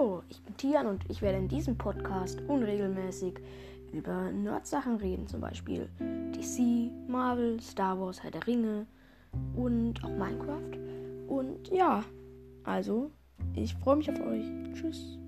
Hallo, ich bin Tian und ich werde in diesem Podcast unregelmäßig über Nerdsachen reden, zum Beispiel DC, Marvel, Star Wars, Herr der Ringe und auch Minecraft. Und ja, also, ich freue mich auf euch. Tschüss.